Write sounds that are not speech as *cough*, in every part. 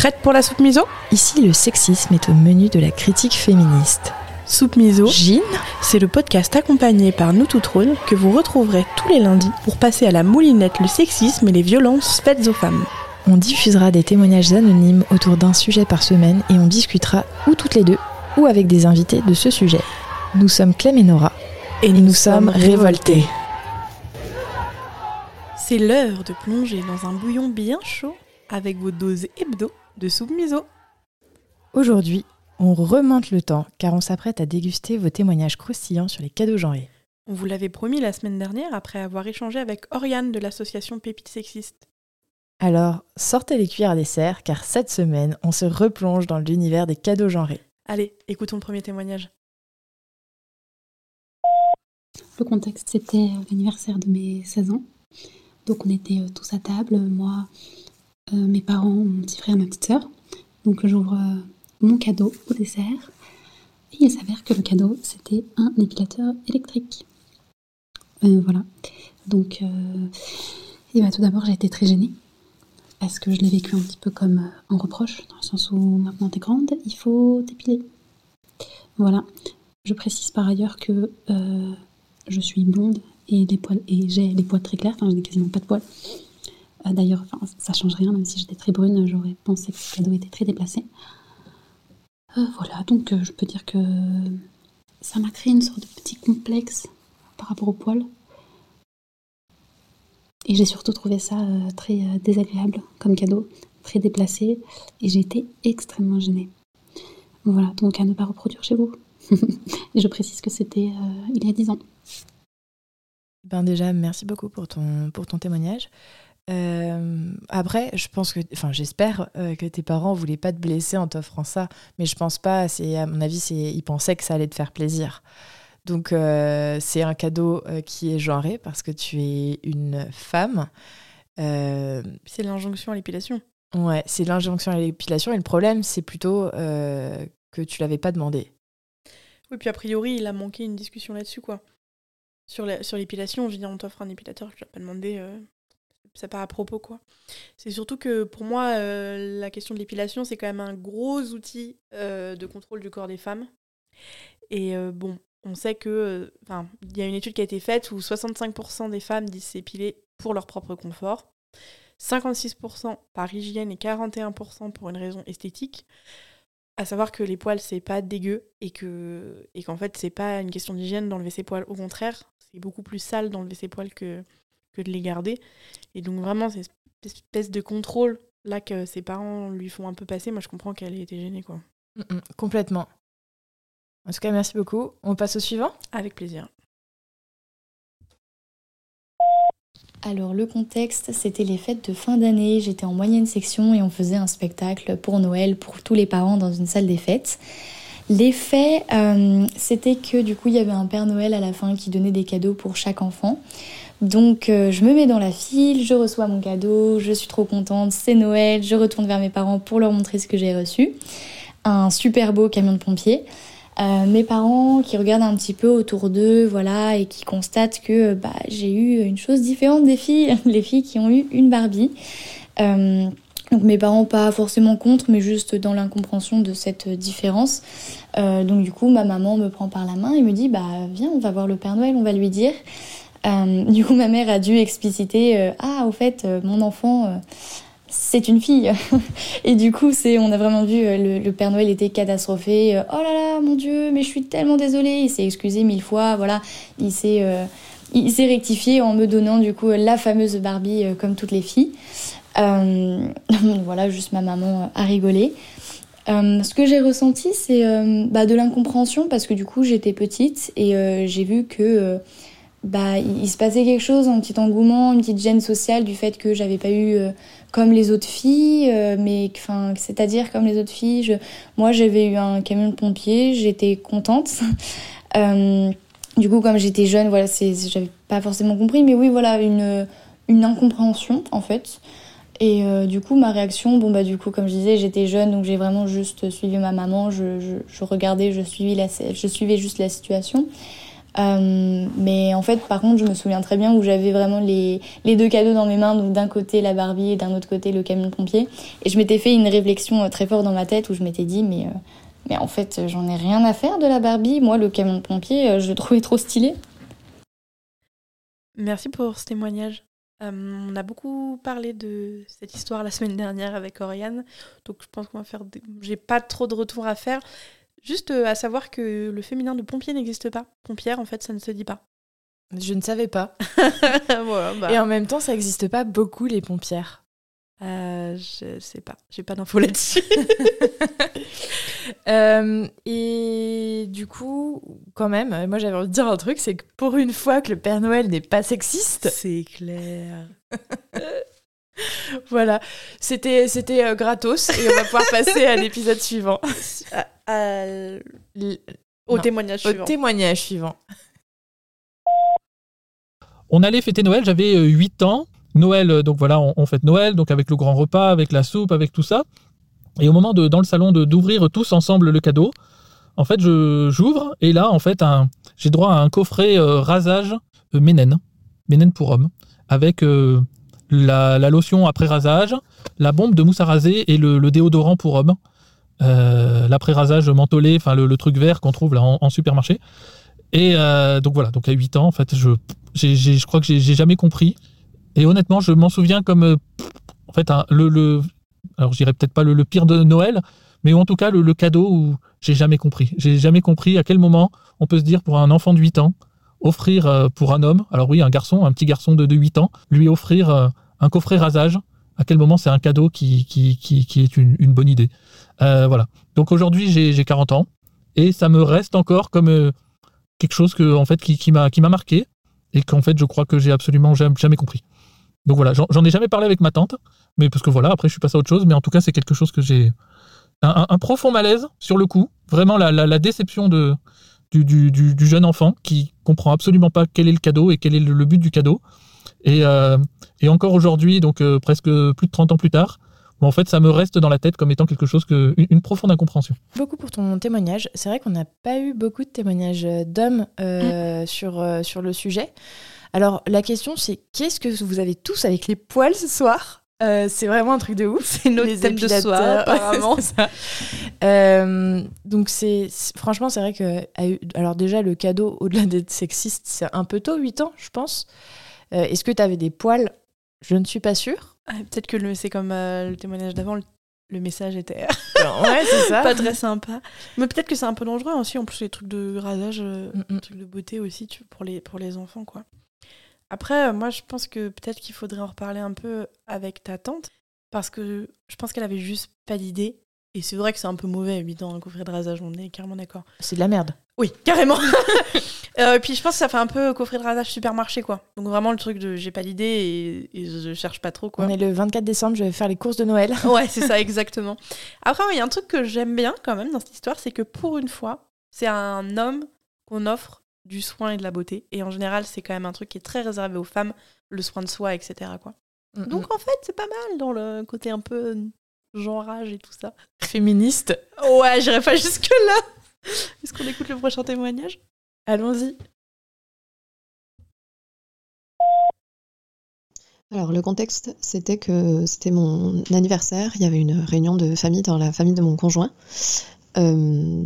Prête pour la soupe miso? Ici, le sexisme est au menu de la critique féministe. Soupe miso, Gine c'est le podcast accompagné par nous toutes rôles que vous retrouverez tous les lundis pour passer à la moulinette le sexisme et les violences faites aux femmes. On diffusera des témoignages anonymes autour d'un sujet par semaine et on discutera ou toutes les deux ou avec des invités de ce sujet. Nous sommes Clem et Nora Et nous sommes révoltés. C'est l'heure de plonger dans un bouillon bien chaud avec vos doses hebdo de soupe miso. Aujourd'hui, on remonte le temps car on s'apprête à déguster vos témoignages croustillants sur les cadeaux genrés. On vous l'avait promis la semaine dernière après avoir échangé avec Oriane de l'association Pépites Sexistes. Alors, sortez les cuillères à dessert car cette semaine, on se replonge dans l'univers des cadeaux genrés. Allez, écoutons le premier témoignage. Le contexte, c'était l'anniversaire de mes 16 ans. Donc on était euh, tous à table, moi, euh, mes parents, mon petit frère, ma petite sœur. Donc j'ouvre euh, mon cadeau au dessert. Et il s'avère que le cadeau, c'était un épilateur électrique. Euh, voilà. Donc, euh, et bah, tout d'abord, j'ai été très gênée. Parce que je l'ai vécu un petit peu comme euh, un reproche, dans le sens où maintenant t'es grande, il faut t'épiler. Voilà. Je précise par ailleurs que euh, je suis blonde et j'ai les poils très clairs, enfin je n'ai quasiment pas de poils. Euh, D'ailleurs, ça change rien, même si j'étais très brune, j'aurais pensé que ce cadeau était très déplacé. Euh, voilà, donc euh, je peux dire que ça m'a créé une sorte de petit complexe par rapport aux poils. Et j'ai surtout trouvé ça très désagréable comme cadeau, très déplacé, et j'ai été extrêmement gênée. Voilà, donc à ne pas reproduire chez vous. *laughs* et je précise que c'était il y a 10 ans. Ben déjà, merci beaucoup pour ton témoignage. Euh, après, je pense que, enfin, j'espère euh, que tes parents voulaient pas te blesser en t'offrant ça, mais je pense pas. C'est à mon avis, c'est ils pensaient que ça allait te faire plaisir. Donc euh, c'est un cadeau qui est genré parce que tu es une femme. C'est l'injonction à l'épilation. ouais, c'est l'injonction à l'épilation et le problème, c'est plutôt que tu l'avais pas demandé. Oui, puis a priori, il a manqué une discussion là-dessus, quoi. Sur la- sur l'épilation, je veux dire, on t'offre un épilateur tu n'as pas demandé, c'est pas à propos, quoi. C'est surtout que pour moi, euh, la question de l'épilation, c'est quand même un gros outil euh, de contrôle du corps des femmes. Et euh, bon, on sait que. il y a une étude qui a été faite où 65% des femmes disent s'épiler pour leur propre confort, 56% par hygiène et 41% pour une raison esthétique. À savoir que les poils, c'est pas dégueu et que et qu'en fait, c'est pas une question d'hygiène d'enlever ses poils. Au contraire, c'est beaucoup plus sale d'enlever ses poils que, que de les garder. Et donc, vraiment, c'est cette espèce de contrôle là que ses parents lui font un peu passer. Moi, je comprends qu'elle ait été gênée, quoi. Mm, mm, complètement. En tout cas, merci beaucoup. On passe au suivant? Avec plaisir. Alors le contexte, c'était les fêtes de fin d'année, j'étais en moyenne section et on faisait un spectacle pour Noël pour tous les parents dans une salle des fêtes. Les faits, euh, c'était que du coup il y avait un Père Noël à la fin qui donnait des cadeaux pour chaque enfant. Donc euh, je me mets dans la file, je reçois mon cadeau, je suis trop contente, c'est Noël, je retourne vers mes parents pour leur montrer ce que j'ai reçu. Un super beau camion de pompiers. Euh, mes parents qui regardent un petit peu autour d'eux, voilà, et qui constatent que bah, j'ai eu une chose différente des filles, *laughs* les filles qui ont eu une Barbie. Euh, donc mes parents pas forcément contre, mais juste dans l'incompréhension de cette différence. Euh, donc du coup, ma maman me prend par la main et me dit, bah viens, on va voir le Père Noël, on va lui dire. Euh, du coup, ma mère a dû expliciter, euh, ah au fait, euh, mon enfant. c'est une fille. *laughs* Et du coup, c'est, on a vraiment vu, le, Père Noël était catastrophé. Oh là là, mon Dieu, mais je suis tellement désolée. Il s'est excusé mille fois. Voilà, il s'est, il s'est rectifié en me donnant du coup la fameuse Barbie comme toutes les filles. *laughs* Voilà, juste ma maman a rigolé. Ce que j'ai ressenti, c'est bah, de l'incompréhension parce que du coup, j'étais petite et j'ai vu que bah, il, se passait quelque chose, un petit engouement, une petite gêne sociale du fait que j'avais pas eu euh, comme les autres filles, euh, mais enfin, c'est-à-dire comme les autres filles. Moi, j'avais eu un camion de pompiers, j'étais contente. *laughs* Euh, du coup, comme j'étais jeune, voilà, c'est, j'avais pas forcément compris, mais oui, voilà, une, une incompréhension en fait. Et du coup, ma réaction, bon bah du coup, comme je disais, j'étais jeune, donc j'ai vraiment juste suivi ma maman, je, je, je regardais, je suivais, la, je suivais juste la situation. Euh, mais en fait, par contre, je me souviens très bien où j'avais vraiment les, les, deux cadeaux dans mes mains, donc d'un côté la Barbie et d'un autre côté le camion pompier. Et je m'étais fait une réflexion très forte dans ma tête où je m'étais dit, mais, mais en fait, j'en ai rien à faire de la Barbie. Moi, le camion pompier, je le trouvais trop stylé. Merci pour ce témoignage. Euh, on a beaucoup parlé de cette histoire la semaine dernière avec Oriane, donc je pense qu'on va faire. J'ai pas trop de retour à faire. Juste euh, à savoir que le féminin de pompier n'existe pas. Pompière, en fait, ça ne se dit pas. Je ne savais pas. *laughs* bah. Et en même temps, ça n'existe pas beaucoup les pompières. Euh, je sais pas, j'ai pas d'infos là-dessus. *laughs* Euh, et du coup, quand même, moi j'avais envie de dire un truc, c'est que pour une fois que le Père Noël n'est pas sexiste, c'est clair. *laughs* voilà, c'était c'était euh, gratos et on va pouvoir passer à l'épisode suivant. Au témoignage au suivant. témoignage suivant. On allait fêter Noël, j'avais 8 ans. Noël, donc voilà, on, on, fête Noël, donc avec le grand repas, avec la soupe, avec tout ça. Et au moment de, dans le salon d'ouvrir tous ensemble le cadeau, en fait, j'ouvre et là, en fait, j'ai droit à un coffret euh, rasage euh, Ménène, Ménène pour homme, avec euh, la, la, lotion après rasage, la bombe de mousse à raser et le, le déodorant pour homme, euh, l'après-rasage mentholé, enfin le, truc vert qu'on trouve là en, supermarché. Et euh, donc voilà, donc à 8 ans, en fait, je, j je crois que j'ai jamais compris. Et honnêtement, je m'en souviens comme euh, en fait le, le alors je peut-être pas le, pire de Noël, mais en tout cas le, le cadeau où j'ai jamais compris. J'ai jamais compris à quel moment on peut se dire pour un enfant de 8 ans, offrir pour un homme, alors oui, un garçon, un petit garçon de, de 8 ans, lui offrir un coffret rasage, à quel moment c'est un cadeau qui, qui, qui, qui est une, bonne idée? Euh, voilà. Donc aujourd'hui j'ai 40 ans et ça me reste encore comme euh, quelque chose que, en fait, qui, m'a marqué et qu'en fait je crois que j'ai absolument jamais, compris. Donc voilà, j'en ai jamais parlé avec ma tante, mais parce que voilà, après je suis passé à autre chose, mais en tout cas c'est quelque chose que j'ai un, profond malaise sur le coup, vraiment la, déception du, jeune enfant qui comprend absolument pas quel est le cadeau et quel est le, but du cadeau. Et, euh, encore aujourd'hui, donc presque plus de 30 ans plus tard, en fait, ça me reste dans la tête comme étant quelque chose que une, une profonde incompréhension. Beaucoup pour ton témoignage. C'est vrai qu'on n'a pas eu beaucoup de témoignages d'hommes euh, mmh. sur, euh, sur le sujet. Alors, la question, c'est qu'est-ce que vous avez tous avec les poils ce soir? Euh, C'est vraiment un truc de ouf. C'est notre thème de soir, *laughs* apparemment. euh, donc, c'est franchement, c'est vrai que. Alors, déjà, le cadeau, au-delà d'être sexiste, c'est un peu tôt, 8 ans, je pense. Euh, Est-ce que tu avais des poils? Je ne suis pas sûre. Ah, Peut-être que c'est comme euh, le témoignage d'avant, le, le, message était *laughs* ouais, c'est ça. pas très sympa. Mais peut-être que c'est un peu dangereux aussi, en plus les trucs de rasage, euh, mm -mm. trucs de beauté aussi tu, pour, les, pour les enfants. quoi. Après, euh, moi je pense que peut-être qu'il faudrait en reparler un peu avec ta tante, parce que je pense qu'elle avait juste pas d'idée. Et c'est vrai que c'est un peu mauvais, 8 ans, un coffret de rasage, on est carrément d'accord. C'est de la merde. Oui, carrément. *laughs* euh, puis je pense que ça fait un peu coffret de rasage supermarché, quoi. Donc vraiment le truc de j'ai pas d'idée et, et, je cherche pas trop, quoi. On est le 24 décembre, je vais faire les courses de Noël. *laughs* ouais, c'est ça, *laughs* exactement. Après, il y a un truc que j'aime bien quand même dans cette histoire, c'est que pour une fois, c'est un homme qu'on offre du soin et de la beauté. Et en général, c'est quand même un truc qui est très réservé aux femmes, le soin de soi, etc. Quoi. Mm -hmm. Donc en fait, c'est pas mal dans le côté un peu genrage et tout ça. Féministe. Ouais, j'irai pas jusque-là. *laughs* Est-ce qu'on écoute le prochain témoignage? Allons-y. Alors le contexte, c'était que c'était mon anniversaire, il y avait une réunion de famille dans la famille de mon conjoint. Euh,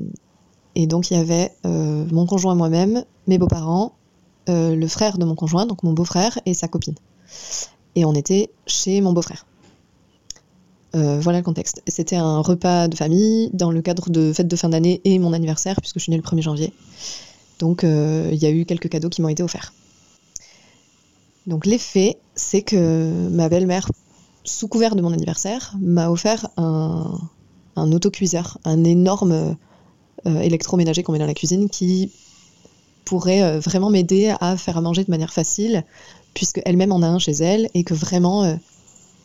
et donc il y avait euh, mon conjoint moi-même, mes beaux-parents, euh, le frère de mon conjoint, donc mon beau-frère, et sa copine. Et on était chez mon beau-frère. Euh, voilà le contexte. C'était un repas de famille dans le cadre de fête de fin d'année et mon anniversaire, puisque je suis née le 1er janvier. Donc euh, il y a eu quelques cadeaux qui m'ont été offerts. Donc l'effet, c'est que ma belle-mère, sous couvert de mon anniversaire, m'a offert un, autocuiseur, un énorme euh, électroménager qu'on met dans la cuisine qui pourrait vraiment m'aider à faire à manger de manière facile, puisque elle-même en a un chez elle et que vraiment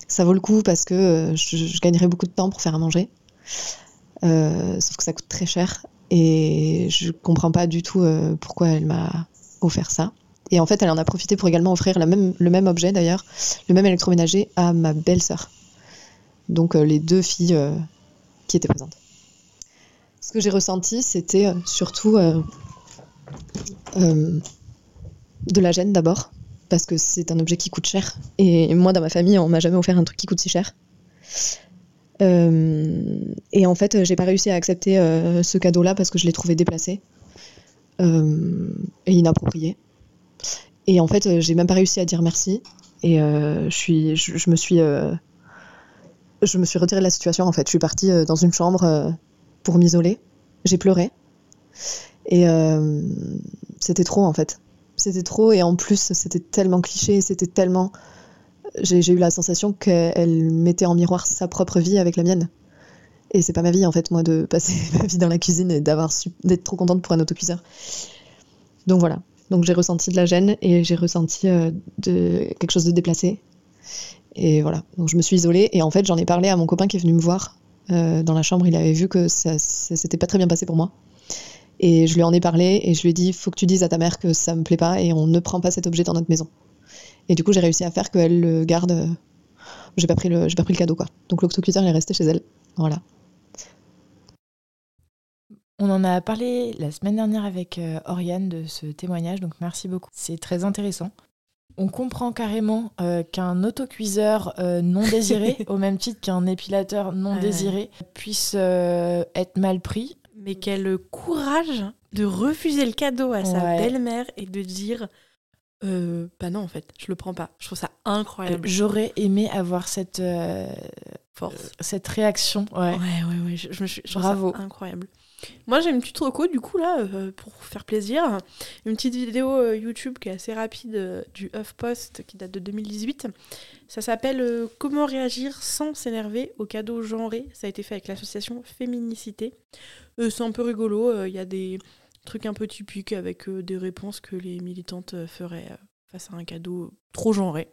ça vaut le coup parce que euh, je, gagnerais beaucoup de temps pour faire à manger. Euh, sauf que ça coûte très cher et je comprends pas du tout euh, pourquoi elle m'a offert ça. Et en fait, elle en a profité pour également offrir le même objet d'ailleurs, le même électroménager à ma belle-sœur. Donc les deux filles qui étaient présentes. Ce que j'ai ressenti, c'était surtout de la gêne d'abord, parce que c'est un objet qui coûte cher. Et moi, dans ma famille, on m'a jamais offert un truc qui coûte si cher. Euh, et en fait, j'ai pas réussi à accepter euh, ce cadeau-là parce que je l'ai trouvé déplacé euh, et inapproprié. Et en fait, j'ai même pas réussi à dire merci. Et je, suis, je, me suis, je me suis retirée de la situation. En fait, je suis partie dans une chambre pour m'isoler. J'ai pleuré. Et c'était trop en fait. C'était trop et en plus c'était tellement cliché, c'était tellement... J'ai eu la sensation qu'elle mettait en miroir sa propre vie avec la mienne. Et c'est pas ma vie en fait, moi, de passer *laughs* ma vie dans la cuisine et d'avoir d'être trop contente pour un autocuiseur. Donc voilà. Donc j'ai ressenti de la gêne et j'ai ressenti euh, quelque chose de déplacé. Et voilà. Donc je me suis isolée et en fait j'en ai parlé à mon copain qui est venu me voir euh, dans la chambre. Il avait vu que ça, ça s'était pas très bien passé pour moi. Et je lui en ai parlé et je lui ai dit faut que tu dises à ta mère que ça me plaît pas et on ne prend pas cet objet dans notre maison. Et du coup, j'ai réussi à faire qu'elle le garde. Euh, j'ai pas pris le, j'ai pas pris le cadeau quoi. Donc l'octocuteur est resté chez elle. Voilà. On en a parlé la semaine dernière avec euh, Oriane de ce témoignage, donc merci beaucoup. C'est très intéressant. On comprend carrément euh, qu'un autocuiseur non désiré, *laughs* au même titre qu'un épilateur non désiré, puisse être mal pris mais quel courage de refuser le cadeau à sa belle-mère et de dire euh, bah non en fait je le prends pas. Je trouve ça incroyable. J'aurais aimé avoir cette euh, force. euh, cette réaction ouais. Ouais ouais, je, me suis bravo. incroyable moi j'ai une petite reco du coup là pour faire plaisir une petite vidéo YouTube qui est assez rapide du HuffPost qui date de 2018 ça s'appelle Comment réagir sans s'énerver au cadeau genré ça a été fait avec l'association Féminicité euh, c'est un peu rigolo. Euh, il y a des trucs un peu typiques avec euh, des réponses que les militantes feraient face à un cadeau trop genré.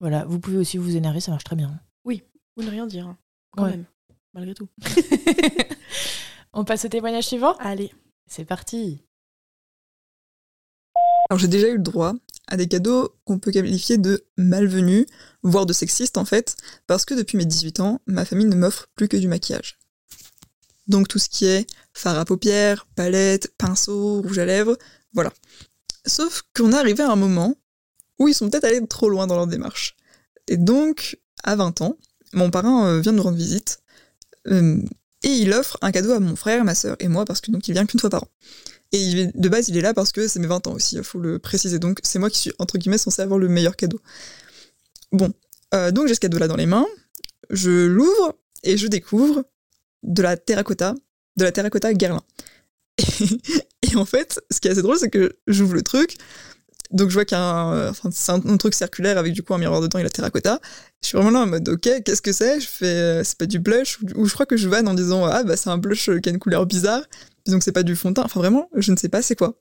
Voilà, vous pouvez aussi vous énerver, ça marche très bien. Oui, ou ne rien dire, hein, quand même, malgré tout. *laughs* On passe au témoignage suivant Allez. C'est parti. Alors j'ai déjà eu le droit à des cadeaux qu'on peut qualifier de malvenus, voire de sexistes en fait, parce que depuis mes 18 ans, ma famille ne m'offre plus que du maquillage. Donc tout ce qui est fard à paupières, palette, pinceau, rouge à lèvres, voilà. Sauf qu'on est arrivé à un moment où ils sont peut-être allés trop loin dans leur démarche. Et donc, à 20 ans, mon parrain euh, vient de nous rendre visite, euh, et il offre un cadeau à mon frère, ma sœur et moi, parce que donc il vient qu'une fois par an. Et de base, il est là parce que c'est mes 20 ans aussi, il faut le préciser. Donc c'est moi qui suis, entre guillemets, censé avoir le meilleur cadeau. Bon, euh, donc j'ai ce cadeau-là dans les mains, je l'ouvre, et je découvre de la terracotta, de la terracotta Guerlain. *laughs* Et, en fait, ce qui est assez drôle, c'est que j'ouvre le truc, donc je vois qu'il y a un, enfin, c'est un, truc circulaire avec du coup un miroir dedans et la terracotta. Je suis vraiment là en mode ok, qu'est-ce que c'est? Je fais, euh, c'est pas du blush ou, je crois que je vanne en disant ah bah c'est un blush qui a une couleur bizarre, donc c'est pas du fond de teint. Enfin vraiment, je ne sais pas c'est quoi.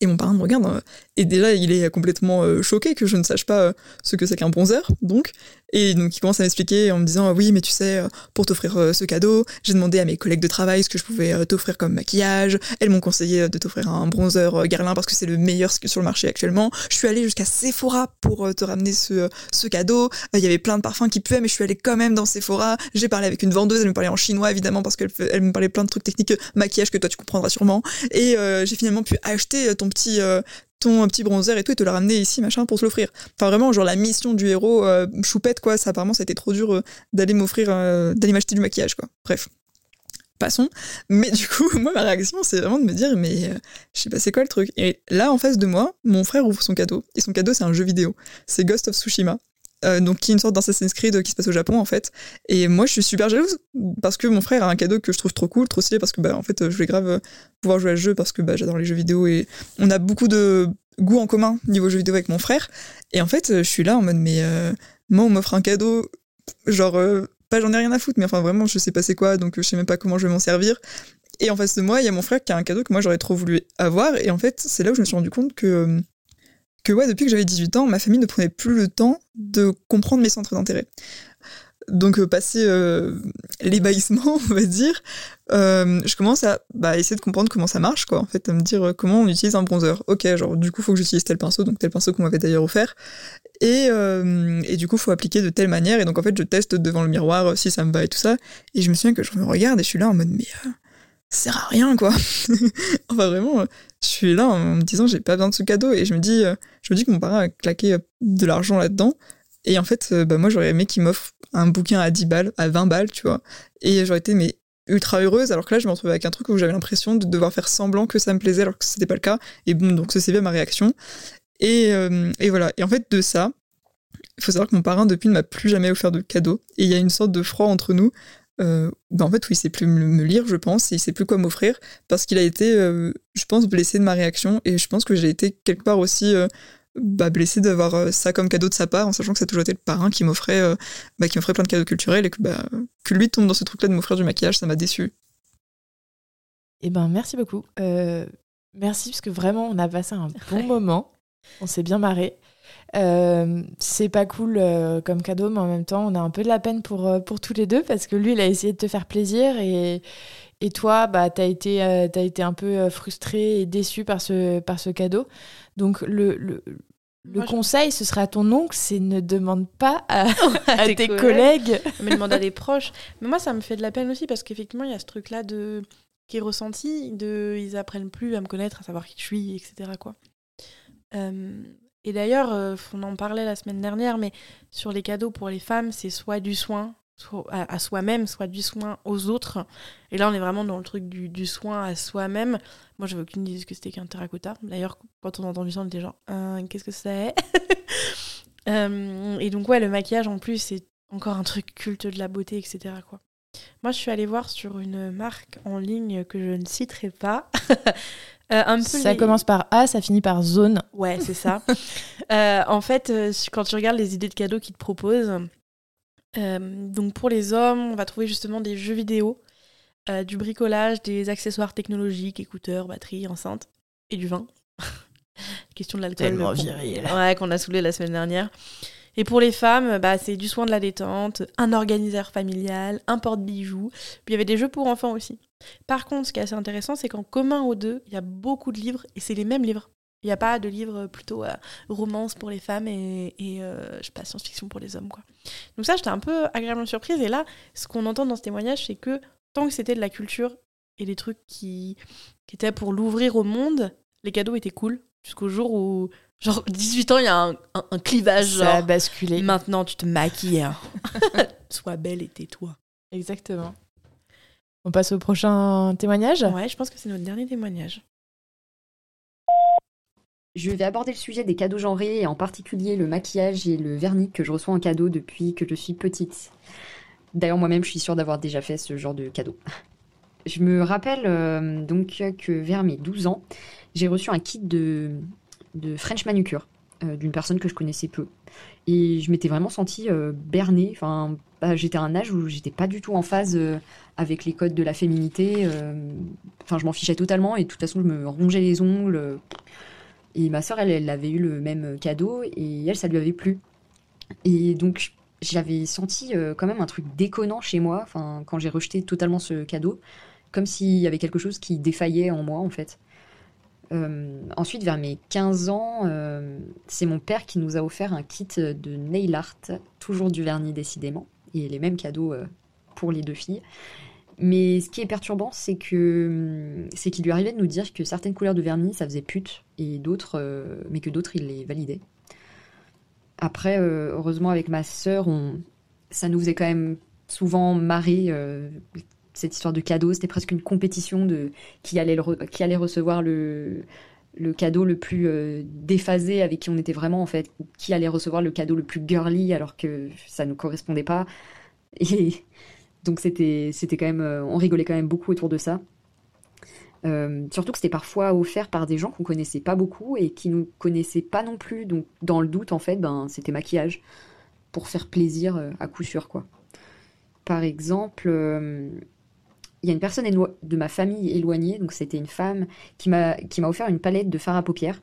Et mon parrain me regarde, euh, et déjà il est complètement euh, choqué que je ne sache pas euh, ce que c'est qu'un bronzer, donc. Et donc il commence à m'expliquer en me disant oui mais tu sais pour t'offrir ce cadeau j'ai demandé à mes collègues de travail ce que je pouvais t'offrir comme maquillage. Elles m'ont conseillé de t'offrir un bronzer Guerlain parce que c'est le meilleur sur le marché actuellement. Je suis allée jusqu'à Sephora pour te ramener ce, ce cadeau. Il y avait plein de parfums qui puaient mais je suis allée quand même dans Sephora. J'ai parlé avec une vendeuse elle me parlait en chinois évidemment parce qu'elle elle me parlait plein de trucs techniques maquillage que toi tu comprendras sûrement. Et j'ai finalement pu acheter ton petit ton petit bronzer et tout, et te le ramener ici, machin, pour te l'offrir. Enfin, vraiment, genre, la mission du héros, euh, choupette, quoi, ça, apparemment, c'était trop dur euh, d'aller m'offrir, euh, d'aller m'acheter du maquillage, quoi. Bref. Passons. Mais du coup, *laughs* moi, ma réaction, c'est vraiment de me dire, mais je sais pas, c'est quoi le truc? Et là, en face de moi, mon frère ouvre son cadeau, et son cadeau, c'est un jeu vidéo. C'est Ghost of Tsushima. Euh, donc qui est une sorte d'Assassin's Creed qui se passe au Japon en fait. Et moi je suis super jalouse parce que mon frère a un cadeau que je trouve trop cool, trop stylé parce que bah en fait je voulais grave euh, pouvoir jouer à ce jeu parce que bah, j'adore les jeux vidéo et on a beaucoup de goût en commun niveau jeux vidéo avec mon frère. Et en fait je suis là en mode mais euh, moi on m'offre un cadeau genre pas j'en ai rien à foutre mais enfin vraiment je sais pas c'est quoi donc je sais même pas comment je vais m'en servir. Et en face de moi, il y a mon frère qui a un cadeau que moi j'aurais trop voulu avoir. Et en fait, c'est là où je me suis rendu compte que que ouais, depuis que j'avais 18 ans, ma famille ne prenait plus le temps de comprendre mes centres d'intérêt. Donc, euh, passer euh, l'ébahissement, *laughs* on va dire, euh, je commence à bah, essayer de comprendre comment ça marche, quoi. En fait, à me dire comment on utilise un bronzer. Ok, genre, du coup, faut que j'utilise tel pinceau, donc tel pinceau qu'on m'avait d'ailleurs offert. Et, et du coup, faut appliquer de telle manière. Et donc, en fait, je teste devant le miroir si ça me va et tout ça. Et je me souviens que je me regarde et je suis là en mode, mais sert à rien, quoi. *laughs* enfin, vraiment, je suis là en me disant, j'ai pas besoin de ce cadeau. Et je me dis, je me dis que mon parrain a claqué de l'argent là-dedans. Et en fait, bah, moi, j'aurais aimé qu'il m'offre un bouquin à 10 balles, à 20 balles, tu vois. Et j'aurais été, mais ultra heureuse, alors que là, je me retrouvais avec un truc où j'avais l'impression de devoir faire semblant que ça me plaisait, alors que c'était pas le cas. Et bon, donc, c'est bien ma réaction. Et, et voilà. Et en fait, de ça, il faut savoir que mon parrain, depuis, ne m'a plus jamais offert de cadeau. Et il y a une sorte de froid entre nous. Euh, bah en fait, oui, il sait plus me lire, je pense, et il sait plus quoi m'offrir, parce qu'il a été, euh, je pense, blessé de ma réaction, et je pense que j'ai été quelque part aussi euh, bah, blessé d'avoir euh, ça comme cadeau de sa part, en sachant que ça a toujours été le parrain qui m'offrait bah, qui m'offrait plein de cadeaux culturels, et que, bah, que lui tombe dans ce truc-là de m'offrir du maquillage, ça m'a déçu. Eh ben, merci beaucoup. Merci, parce que vraiment, on a passé un bon *laughs* moment. On s'est bien marré. Euh, c'est pas cool euh, comme cadeau, mais en même temps, on a un peu de la peine pour, euh, pour tous les deux parce que lui, il a essayé de te faire plaisir et, et toi, bah, t'as été, euh, t'as été un peu frustré et déçu par ce, par ce cadeau. Donc, le, le, le Moi, je- conseil, ce sera à ton oncle, c'est ne demande pas à, *laughs* À à tes tes collègues. collègues. mais demande à des *laughs* proches. Mais moi, ça me fait de la peine aussi parce qu'effectivement, il y a ce truc-là de qui est ressenti, de ils apprennent plus à me connaître, à savoir qui je suis, etc. Quoi. Euh, et d'ailleurs, euh, on en parlait la semaine dernière, mais sur les cadeaux pour les femmes, c'est soit du soin à, soi-même, soit du soin aux autres. Et là, on est vraiment dans le truc du, soin à soi-même. Moi, j'avais aucune idée de ce que c'était qu'un terracotta. D'ailleurs, quand on a entendu ça, on était genre, Euh, qu'est-ce que c'est? *laughs* Euh, Et donc, ouais, le maquillage, en plus, c'est encore un truc culte de la beauté, etc. Moi, je suis allée voir sur une marque en ligne que je ne citerai pas. *laughs* Euh, un peu Ça les- commence par A, ça finit par zone. Ouais, c'est ça. *laughs* Euh, en fait, euh, quand tu regardes les idées de cadeaux qu'ils te proposent, euh, donc pour les hommes, on va trouver justement des jeux vidéo, euh, du bricolage, des accessoires technologiques, écouteurs, batteries, enceintes et du vin. *laughs* Question de l'alcool. Tellement viril. Ouais, qu'on a saoulé la semaine dernière. Et pour les femmes, bah, c'est du soin de la détente, un organiseur familial, un porte-bijoux. Puis il y avait des jeux pour enfants aussi. Par contre, ce qui est assez intéressant, c'est qu'en commun aux deux, il y a beaucoup de livres et c'est les mêmes livres. Il n'y a pas de livres plutôt euh, romance pour les femmes et, euh, je sais pas, science-fiction pour les hommes. quoi. Donc ça, j'étais un peu agréablement surprise. Et là, ce qu'on entend dans ce témoignage, c'est que tant que c'était de la culture et des trucs qui, qui étaient pour l'ouvrir au monde, les cadeaux étaient cool. Jusqu'au jour où, genre, 18 ans, il y a un, un- un clivage. Ça a basculé. maintenant, tu te maquilles. hein. *laughs* Sois belle et tais-toi. Exactement. On passe au prochain témoignage? Ouais, je pense que c'est notre dernier témoignage. Je vais aborder le sujet des cadeaux genrés et en particulier le maquillage et le vernis que je reçois en cadeau depuis que je suis petite. D'ailleurs, moi-même, je suis sûre d'avoir déjà fait ce genre de cadeau. Je me rappelle euh, donc que vers mes 12 ans, j'ai reçu un kit de, de French manucure euh, d'une personne que je connaissais peu. Et je m'étais vraiment sentie euh, bernée. Enfin, bah, j'étais à un âge où j'étais pas du tout en phase euh, avec les codes de la féminité. Enfin, je m'en fichais totalement et de toute façon, je me rongeais les ongles. et ma sœur, elle, avait eu le même cadeau et elle, ça lui avait plu. Et donc, j'avais senti quand même un truc déconnant chez moi, quand j'ai rejeté totalement ce cadeau, comme s'il y avait quelque chose qui défaillait en moi, en fait. Euh, ensuite, vers mes 15 ans, euh, c'est mon père qui nous a offert un kit de nail art, toujours du vernis décidément, et les mêmes cadeaux euh, pour les deux filles. Mais ce qui est perturbant, c'est que c'est qu'il lui arrivait de nous dire que certaines couleurs de vernis, ça faisait pute, et d'autres, mais que d'autres, il les validait. Après, heureusement, avec ma sœur, on... ça nous faisait quand même souvent marrer cette histoire de cadeau. C'était presque une compétition de qui allait, le qui allait recevoir le, le cadeau le plus euh, déphasé, avec qui on était vraiment, en fait, qui allait recevoir le cadeau le plus girly, alors que ça ne correspondait pas. Et donc, c'était c'était quand même. euh, on rigolait quand même beaucoup autour de ça. Euh, surtout que c'était parfois offert par des gens qu'on connaissait pas beaucoup et qui nous connaissaient pas non plus. Donc, dans le doute, en fait, ben, c'était maquillage pour faire plaisir à coup sûr, quoi. Par exemple, il y a une personne de ma famille éloignée, donc c'était une femme, qui m'a offert une palette de fard à paupières.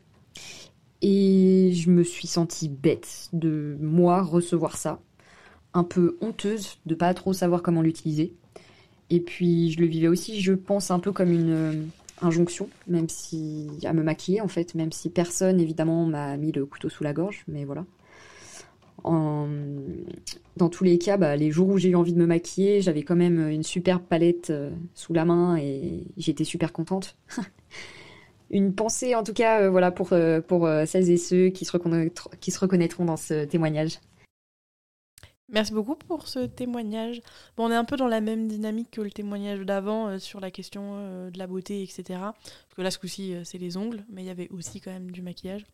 Et je me suis sentie bête de moi recevoir ça, un peu honteuse de pas trop savoir comment l'utiliser. Et puis je le vivais aussi, je pense, un peu comme une euh, injonction, même si à me maquiller en fait, même si personne évidemment m'a mis le couteau sous la gorge, mais voilà. Dans tous les cas, bah, les jours où j'ai eu envie de me maquiller, j'avais quand même une superbe palette euh, sous la main et j'étais super contente. *laughs* une pensée en tout cas euh, voilà pour, euh, pour celles et ceux qui se, reconnaîtront, dans ce témoignage. Merci beaucoup pour ce témoignage. Bon, on est un peu dans la même dynamique que le témoignage d'avant sur la question de la beauté, etc. Parce que là, ce coup-ci, c'est les ongles, mais il y avait aussi quand même du maquillage.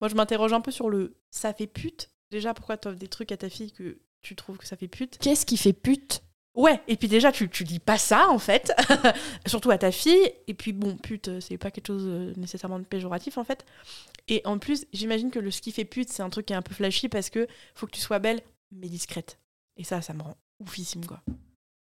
Moi, je m'interroge un peu sur le ça fait pute. Déjà, pourquoi tu offres des trucs à ta fille que tu trouves que ça fait pute Qu'est-ce qui fait pute? Ouais, et puis déjà, tu, tu dis pas ça, en fait, *laughs* surtout à ta fille. Et puis, bon, pute, c'est pas quelque chose nécessairement de péjoratif, en fait. Et en plus, j'imagine que le ce qui fait pute, c'est un truc qui est un peu flashy parce que faut que tu sois belle mais discrète. Et ça, ça me rend oufissime, quoi.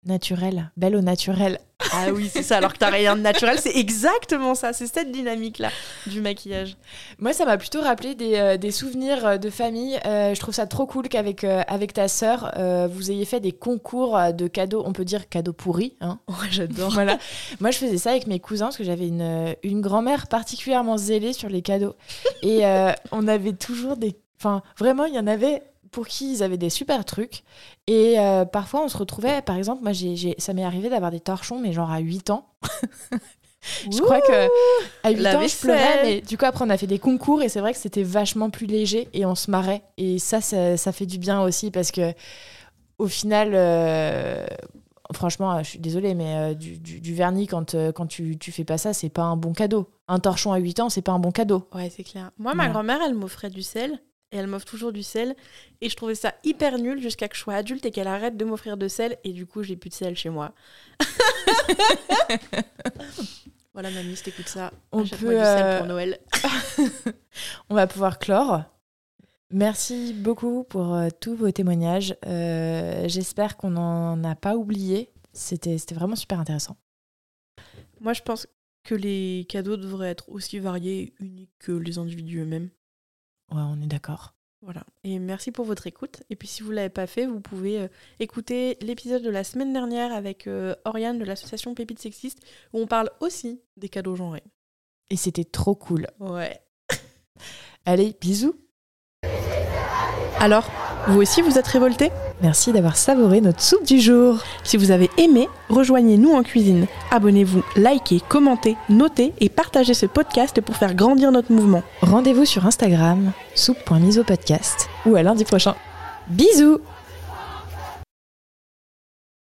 Naturel, belle au naturel. Ah oui, c'est ça, alors que t'as rien de naturel, c'est exactement ça, c'est cette dynamique-là du maquillage. Moi, ça m'a plutôt rappelé des, euh, des, souvenirs euh, de famille. Euh, je trouve ça trop cool qu'avec avec ta sœur, vous ayez fait des concours de cadeaux, on peut dire cadeaux pourris. Hein *laughs* ouais, j'adore. voilà. Moi, je faisais ça avec mes cousins parce que j'avais une, une grand-mère particulièrement zélée sur les cadeaux. Et on avait toujours des... Enfin, vraiment, il y en avait pour qui ils avaient des super trucs. Et euh, parfois, on se retrouvait, par exemple, moi, j'ai, ça m'est arrivé d'avoir des torchons, mais genre à 8 ans. *laughs* je crois que à 8 ans, je pleurais, mais du coup, après, on a fait des concours et c'est vrai que c'était vachement plus léger et on se marrait. Et ça, ça, ça fait du bien aussi parce que, au final, euh, franchement, je suis désolée, mais euh, du, du, vernis, quand, quand tu, tu fais pas ça, c'est pas un bon cadeau. Un torchon à 8 ans, c'est pas un bon cadeau. Ouais, c'est clair. Moi, ma grand-mère, elle m'offrait du sel et elle m'offre toujours du sel. Et je trouvais ça hyper nul jusqu'à que je sois adulte et qu'elle arrête de m'offrir de sel. Et du coup, j'ai plus de sel chez moi. *laughs* voilà, mamie, si t'écoutes ça, on peut du sel pour euh, Noël. *laughs* on va pouvoir clore. Merci beaucoup pour euh, tous vos témoignages. Euh, j'espère qu'on n'en a pas oublié. C'était vraiment super intéressant. Moi, je pense que les cadeaux devraient être aussi variés et uniques que les individus eux-mêmes. Ouais, on est d'accord. Voilà. Et merci pour votre écoute. Et puis si vous ne l'avez pas fait, vous pouvez euh, écouter l'épisode de la semaine dernière avec euh, Oriane de l'association Pépites Sexistes où on parle aussi des cadeaux genrés. Et c'était trop cool. Ouais. *laughs* Allez, bisous. Alors, vous aussi vous êtes révoltés? Merci d'avoir savouré notre soupe du jour. Si vous avez aimé, rejoignez-nous en cuisine. Abonnez-vous, likez, commentez, notez et partagez ce podcast pour faire grandir notre mouvement. Rendez-vous sur Instagram, soupe.misopodcast ou à lundi prochain. Bisous